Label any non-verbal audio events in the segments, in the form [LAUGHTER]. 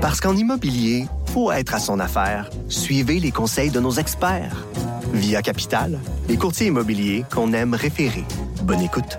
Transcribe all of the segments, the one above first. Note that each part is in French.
Parce qu'en immobilier, faut être à son affaire. Suivez les conseils de nos experts. Via Capital, les courtiers immobiliers qu'on aime référer. Bonne écoute.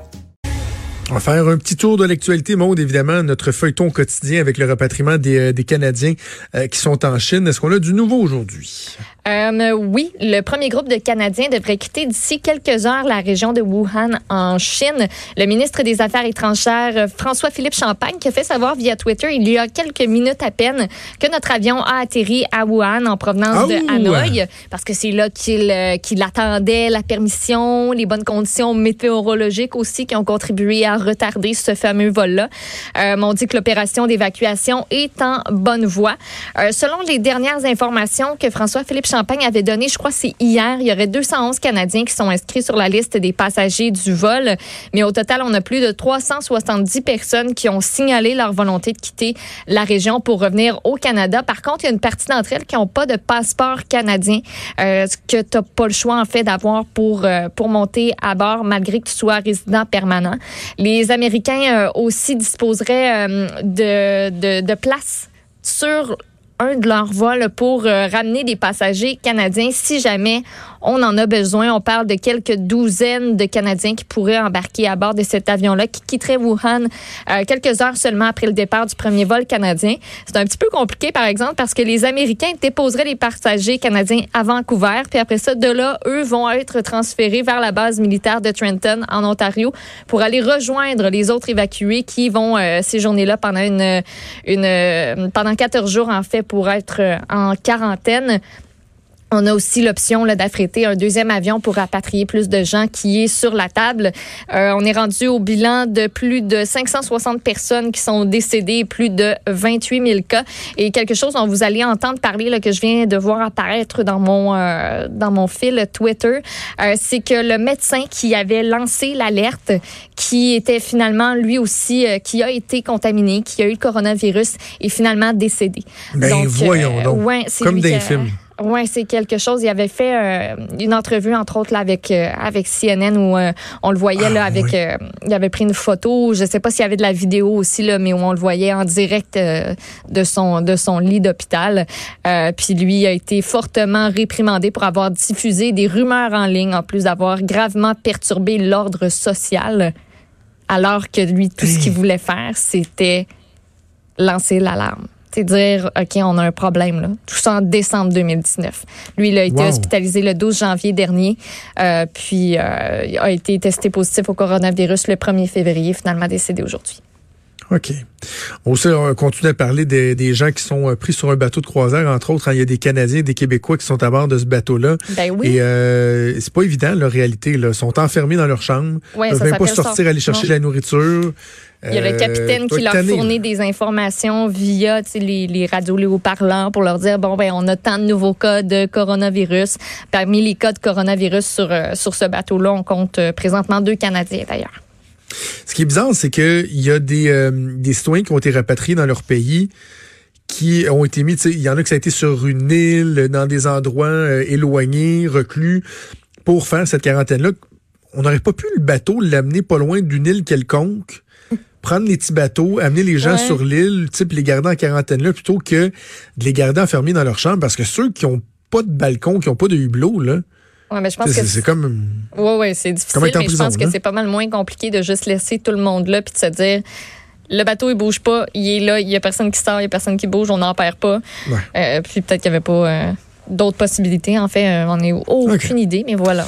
On va faire un petit tour de l'actualité, monde, évidemment, notre feuilleton quotidien avec le repatriement des, euh, des Canadiens euh, qui sont en Chine. Est-ce qu'on a du nouveau aujourd'hui? Euh, oui, le premier groupe de Canadiens devrait quitter d'ici quelques heures la région de Wuhan en Chine. Le ministre des Affaires étrangères, François-Philippe Champagne, qui a fait savoir via Twitter il y a quelques minutes à peine que notre avion a atterri à Wuhan en provenance de Hanoï, parce que c'est là qu'il qu'il attendait la permission, les bonnes conditions météorologiques aussi qui ont contribué à retarder ce fameux vol-là. Euh, on dit que l'opération d'évacuation est en bonne voie. Euh, selon les dernières informations que François-Philippe Champagne avait données, je crois c'est hier, il y aurait 211 Canadiens qui sont inscrits sur la liste des passagers du vol. Mais au total, on a plus de 370 personnes qui ont signalé leur volonté de quitter la région pour revenir au Canada. Par contre, il y a une partie d'entre elles qui n'ont pas de passeport canadien, euh, que tu n'as pas le choix en fait d'avoir pour, euh, pour monter à bord malgré que tu sois résident permanent. Les Américains euh, aussi disposeraient euh, de, de, de places sur un de leurs vols pour euh, ramener des passagers canadiens si jamais on en a besoin. On parle de quelques douzaines de Canadiens qui pourraient embarquer à bord de cet avion-là qui quitterait Wuhan euh, quelques heures seulement après le départ du premier vol canadien. C'est un petit peu compliqué, par exemple, parce que les Américains déposeraient les passagers canadiens à Vancouver, puis après ça, de là, eux vont être transférés vers la base militaire de Trenton, en Ontario, pour aller rejoindre les autres évacués qui vont euh, séjourner là pendant une, une pendant 14 jours, en fait, pour être en quarantaine. On a aussi l'option d'affréter un deuxième avion pour rapatrier plus de gens qui est sur la table. Euh, on est rendu au bilan de plus de 560 personnes qui sont décédées et plus de 28 000 cas. Et quelque chose dont vous allez entendre parler, là, que je viens de voir apparaître dans mon, euh, dans mon fil Twitter, euh, c'est que le médecin qui avait lancé l'alerte, qui était finalement lui aussi, euh, qui a été contaminé, qui a eu le coronavirus, est finalement décédé. Ben donc, voyons donc, ouais, comme des films. Oui, c'est quelque chose. Il avait fait euh, une entrevue, entre autres, là, avec, euh, avec CNN où euh, on le voyait là, Ah, avec. oui. il avait pris une photo. Je sais pas s'il y avait de la vidéo aussi, là, mais où on le voyait en direct de, son, de son lit d'hôpital. Puis lui a été fortement réprimandé pour avoir diffusé des rumeurs en ligne, en plus d'avoir gravement perturbé l'ordre social. Alors que lui, tout ce qu'il voulait faire, c'était lancer l'alarme. C'est dire, OK, on a un problème, là. Tout ça en décembre 2019. Lui, il a été Wow. hospitalisé le 12 janvier dernier, euh, puis euh, il a été testé positif au coronavirus le 1er février, finalement décédé aujourd'hui. OK. On aussi, on continue à parler des, des gens qui sont euh, pris sur un bateau de croisière, entre autres, hein, il y a des Canadiens et des Québécois qui sont à bord de ce bateau-là. Ben oui. Et euh, c'est pas évident, la réalité. Là. Ils sont enfermés dans leur chambre. Ouais, Ils peuvent ça même pas sortir aller chercher Non. de la nourriture. Il y a le Euh, capitaine qui leur fournit des informations via les, les radios les haut-parlants pour leur dire bon ben on a tant de nouveaux cas de coronavirus. Parmi les cas de coronavirus sur sur ce bateau-là, on compte présentement deux Canadiens d'ailleurs. Ce qui est bizarre, c'est qu'il y a des, euh, des citoyens qui ont été rapatriés dans leur pays qui ont été mis, il y en a qui ça a été sur une île, dans des endroits euh, éloignés, reclus, pour faire cette quarantaine-là. On n'aurait pas pu le bateau l'amener pas loin d'une île quelconque, prendre les petits bateaux, amener les gens Ouais. sur l'île, puis les garder en quarantaine là, plutôt que de les garder enfermés dans leur chambre, parce que ceux qui ont pas de balcon, qui ont pas de hublot, là, Ouais, mais je pense que c'est comme... Oui, oui, c'est difficile, je pense que c'est pas mal moins compliqué de juste laisser tout le monde là puis de se dire le bateau il bouge pas, il est là, il y a personne qui sort, il y a personne qui bouge, on n'en perd pas. Ouais. Euh, puis peut-être qu'il y avait pas euh, d'autres possibilités. En fait, euh, on n'a aucune idée, mais voilà.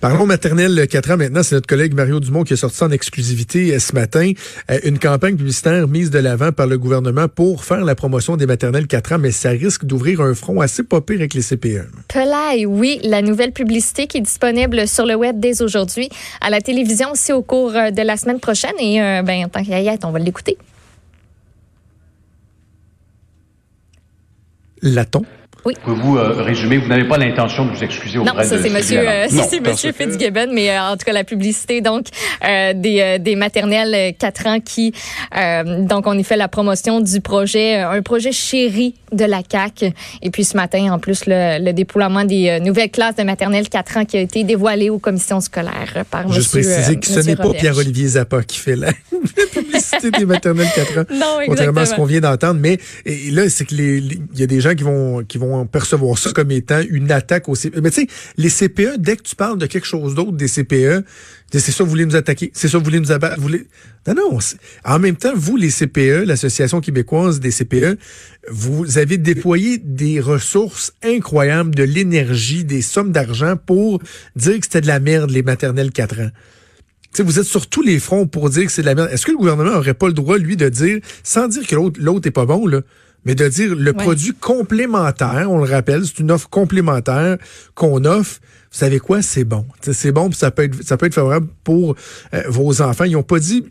Parlons maternelle 4 ans maintenant. C'est notre collègue Mario Dumont qui a sorti en exclusivité euh, ce matin. Euh, une campagne publicitaire mise de l'avant par le gouvernement pour faire la promotion des maternelles 4 ans, mais ça risque d'ouvrir un front assez pas pire avec les. CPE. Pelay, oui, la nouvelle publicité qui est disponible sur le web dès aujourd'hui, à la télévision aussi au cours euh, de la semaine prochaine. Et euh, ben, en tant être, on va l'écouter. Laton. Oui. Pouvez-vous euh, résumer? Vous n'avez pas l'intention de vous excuser auprès non, ça, de c'est monsieur, euh, Non, c'est monsieur que- Fitzgibbon, mais euh, en tout cas, la publicité, donc, euh, des, euh, des maternelles euh, 4 ans qui, euh, donc, on y fait la promotion du projet, un projet chéri de la CAC. Et puis, ce matin, en plus, le, le déploiement des euh, nouvelles classes de maternelle 4 ans qui a été dévoilé aux commissions scolaires par Juste monsieur, préciser euh, que ce n'est pas. Pierre-Olivier Zappa qui fait la, [LAUGHS] la publicité des maternelles 4 ans. [LAUGHS] Non, Contrairement à ce exactement. qu'on vient d'entendre. Mais et là, c'est que il y a des gens qui vont, qui vont percevoir ça comme étant une attaque au CPE. Mais tu sais, les CPE, dès que tu parles de quelque chose d'autre des CPE, c'est ça, vous voulez nous attaquer. C'est ça, vous voulez nous abattre. Voulez... Non, non. En même temps, vous, les CPE, l'Association québécoise des CPE, vous avez déployé des ressources incroyables, de l'énergie, des sommes d'argent pour dire que c'était de la merde, les maternelles 4 ans. Tu sais, vous êtes sur tous les fronts pour dire que c'est de la merde. Est-ce que le gouvernement aurait pas le droit, lui, de dire, sans dire que l'autre, l'autre est pas bon, là, mais de dire le Ouais. produit complémentaire, on le rappelle, c'est une offre complémentaire qu'on offre. Vous savez quoi? C'est bon. C'est bon, puis ça peut être, ça peut être favorable pour euh, vos enfants. Ils ont pas dit,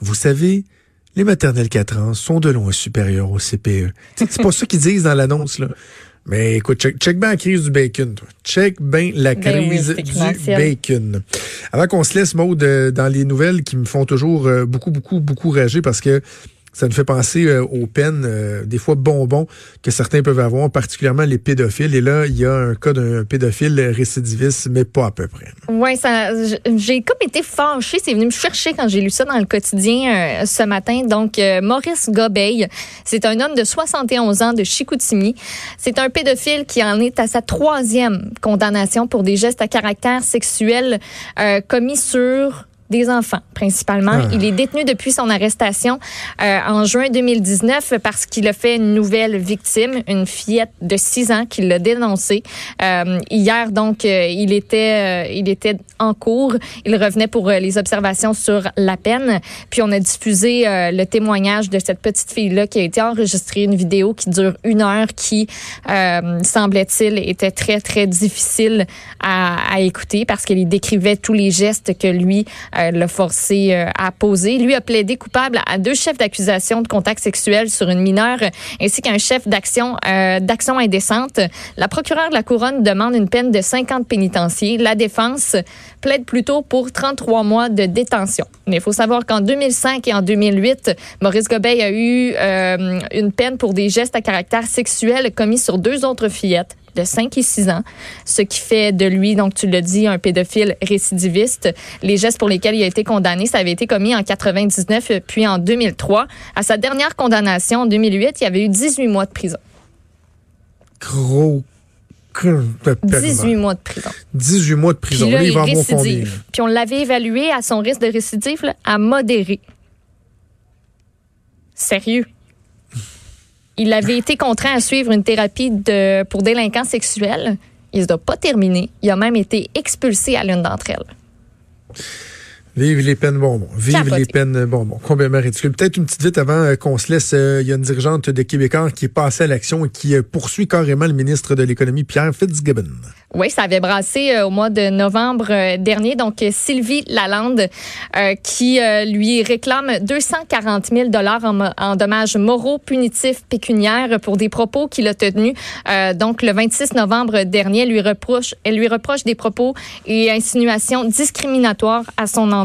vous savez, les maternelles 4 ans sont de loin supérieures au CPE. Tu sais, c'est pas ça qu'ils disent dans l'annonce, là. Mais écoute, check, check bien la crise du bacon, toi. Check bien la Ben oui, crise du bacon. Avant qu'on se laisse, Maude, euh, dans les nouvelles qui me font toujours euh, beaucoup, beaucoup, beaucoup rager parce que ça nous fait penser euh, aux peines, euh, des fois bonbons, que certains peuvent avoir, particulièrement les pédophiles. Et là, il y a un cas d'un pédophile récidiviste, mais pas à peu près. J- j'ai comme été fâchée. C'est venu me chercher quand j'ai lu ça dans le quotidien euh, ce matin. Donc, Maurice Gobeil, c'est un homme de 71 ans de Chicoutimi. C'est un pédophile qui en est à sa troisième condamnation pour des gestes à caractère sexuel commis sur des enfants, principalement. Ah. Il est détenu depuis son arrestation euh, en juin 2019 parce qu'il a fait une nouvelle victime, une fillette de 6 ans qui l'a dénoncé. Euh, hier, donc, euh, il était, euh, il était en cours. Il revenait pour euh, les observations sur la peine. Puis on a diffusé euh, le témoignage de cette petite fille-là qui a été enregistrée, une vidéo qui dure une heure, qui, euh, semblait-il, était très, très difficile à, à écouter parce qu'elle y décrivait tous les gestes que lui l'a forcé euh, à poser. Lui a plaidé coupable à deux chefs d'accusation de contact sexuel sur une mineure ainsi qu'un chef d'action euh, d'action indécente. La procureure de la Couronne demande une peine de 50 pénitenciers. La défense plaide plutôt pour 33 mois de détention. Mais il faut savoir qu'en 2005 et en 2008, Maurice Gobeil a eu euh, une peine pour des gestes à caractère sexuel commis sur deux autres fillettes de 5 et 6 ans, ce qui fait de lui, donc tu l'as dit, un pédophile récidiviste. Les gestes pour lesquels il a été condamné, ça avait été commis en 99 puis en 2003. À sa dernière condamnation en 2008, il y avait eu 18 mois de prison. Gros. 18 mois de prison. 18 mois de prison. Puis là, il il. Puis on l'avait évalué à son risque de récidive là, à modéré. Sérieux. Il avait été contraint à suivre une thérapie pour délinquants sexuels. Il ne doit pas terminé. Il a même été expulsé à l'une d'entre elles. Vive les peines bonbons. Vive Capoté. les peines bonbons. Complètement ridicule. Peut-être une petite vite avant euh, qu'on se laisse. euh, Il y a une dirigeante de Québécois qui est passée à l'action et qui euh, poursuit carrément le ministre de l'Économie, Pierre Fitzgibbon. Oui, ça avait brassé au mois de novembre dernier. Donc, Sylvie Lalande, euh, qui euh, lui réclame 240 000 dollars en, en dommages moraux, punitifs, pécuniaires pour des propos qu'il a tenus. Euh, donc, le 26 novembre dernier, elle lui reproche, elle lui reproche des propos et insinuations discriminatoires à son endroit.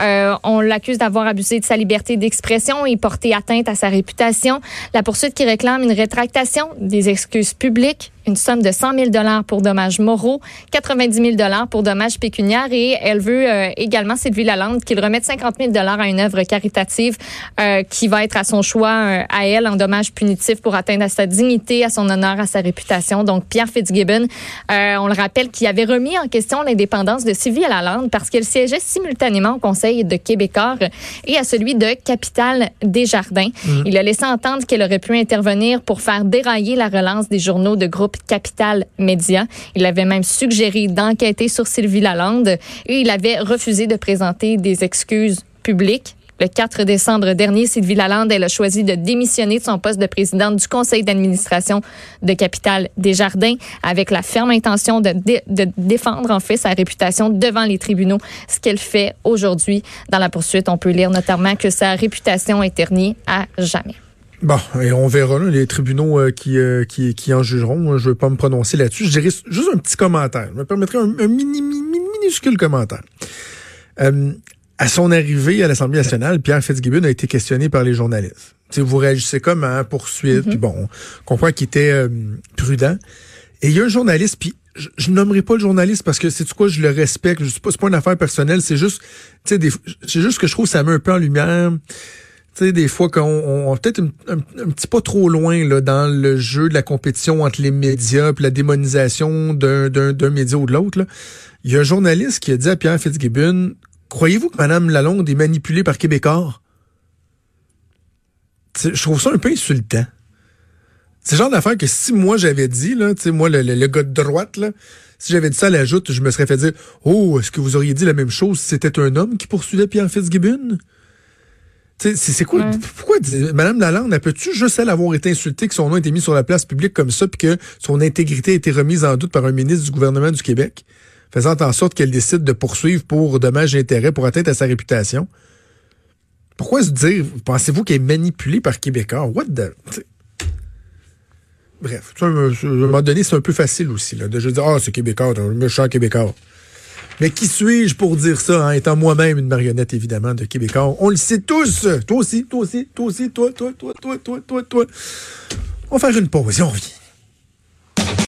Euh, on l'accuse d'avoir abusé de sa liberté d'expression et porté atteinte à sa réputation. La poursuite qui réclame une rétractation des excuses publiques une somme de 100 000 dollars pour dommages moraux, 90 000 dollars pour dommages pécuniaires et elle veut euh, également Sylvie Lalande qu'il remette 50 000 dollars à une œuvre caritative euh, qui va être à son choix euh, à elle en dommages punitifs pour atteindre à sa dignité, à son honneur, à sa réputation. Donc Pierre Fitzgibbon, on le rappelle, qui avait remis en question l'indépendance de Sylvie Lalande parce qu'elle siégeait simultanément au Conseil de Québécois et à celui de Capital Desjardins. Il a laissé entendre qu'elle aurait pu intervenir pour faire dérailler la relance des journaux de Capital Média. Il avait même suggéré d'enquêter sur Sylvie Lalande et il avait refusé de présenter des excuses publiques. Le 4 décembre dernier, Sylvie Lalande, elle a choisi de démissionner de son poste de présidente du conseil d'administration de Capital Desjardins avec la ferme intention de, de défendre en fait sa réputation devant les tribunaux, ce qu'elle fait aujourd'hui. Dans la poursuite, on peut lire notamment que sa réputation est ternie à jamais. Bon, et on verra les tribunaux euh, qui, euh, qui, qui en jugeront. Je ne vais pas me prononcer là-dessus. Je dirais juste un petit commentaire. Je me permettrai un, mini, minuscule commentaire. Euh, à son arrivée à l'Assemblée nationale, Pierre Fitzgibbon a été questionné par les journalistes. vous réagissez comme à poursuite, mm-hmm. puis bon, on comprend qu'il était prudent. Et il y a un journaliste, puis je, je nommerai pas le journaliste parce que c'est quoi, je le respecte. C'est pas, pas une affaire personnelle, c'est juste, c'est juste que je trouve que ça met un peu en lumière tu sais, des fois qu'on on, peut-être un, petit pas trop loin là, dans le jeu de la compétition entre les médias et la démonisation d'un, d'un, média ou de l'autre. Il y a un journaliste qui a dit à Pierre Fitzgibbon Croyez-vous que Mme Lalonde est manipulée par Québécois? je trouve ça un peu insultant. C'est le genre d'affaire que si moi j'avais dit, là, moi, le, le, gars de droite, là, si j'avais dit ça à la joute, je me serais fait dire Oh, est-ce que vous auriez dit la même chose si c'était un homme qui poursuivait Pierre Fitzgibbon? C'est quoi? Pourquoi Madame Lalande, elle peut-tu juste elle avoir été insultée que son nom a été mis sur la place publique comme ça, puis que son intégrité a été remise en doute par un ministre du gouvernement du Québec, faisant en sorte qu'elle décide de poursuivre pour dommages et intérêts, pour atteindre à sa réputation? Pourquoi se dire, pensez-vous qu'elle est manipulée par Québécois? What the... Bref, à un moment donné, c'est un peu facile aussi, là, de juste dire, ah, c'est Québécois, un méchant Québécois. Mais qui suis-je pour dire ça, hein, étant moi-même une marionnette, évidemment, de Québécois? On le sait tous. Toi aussi, toi aussi, toi aussi, toi, toi, toi, toi, toi, toi, toi. On va faire une pause et on revient.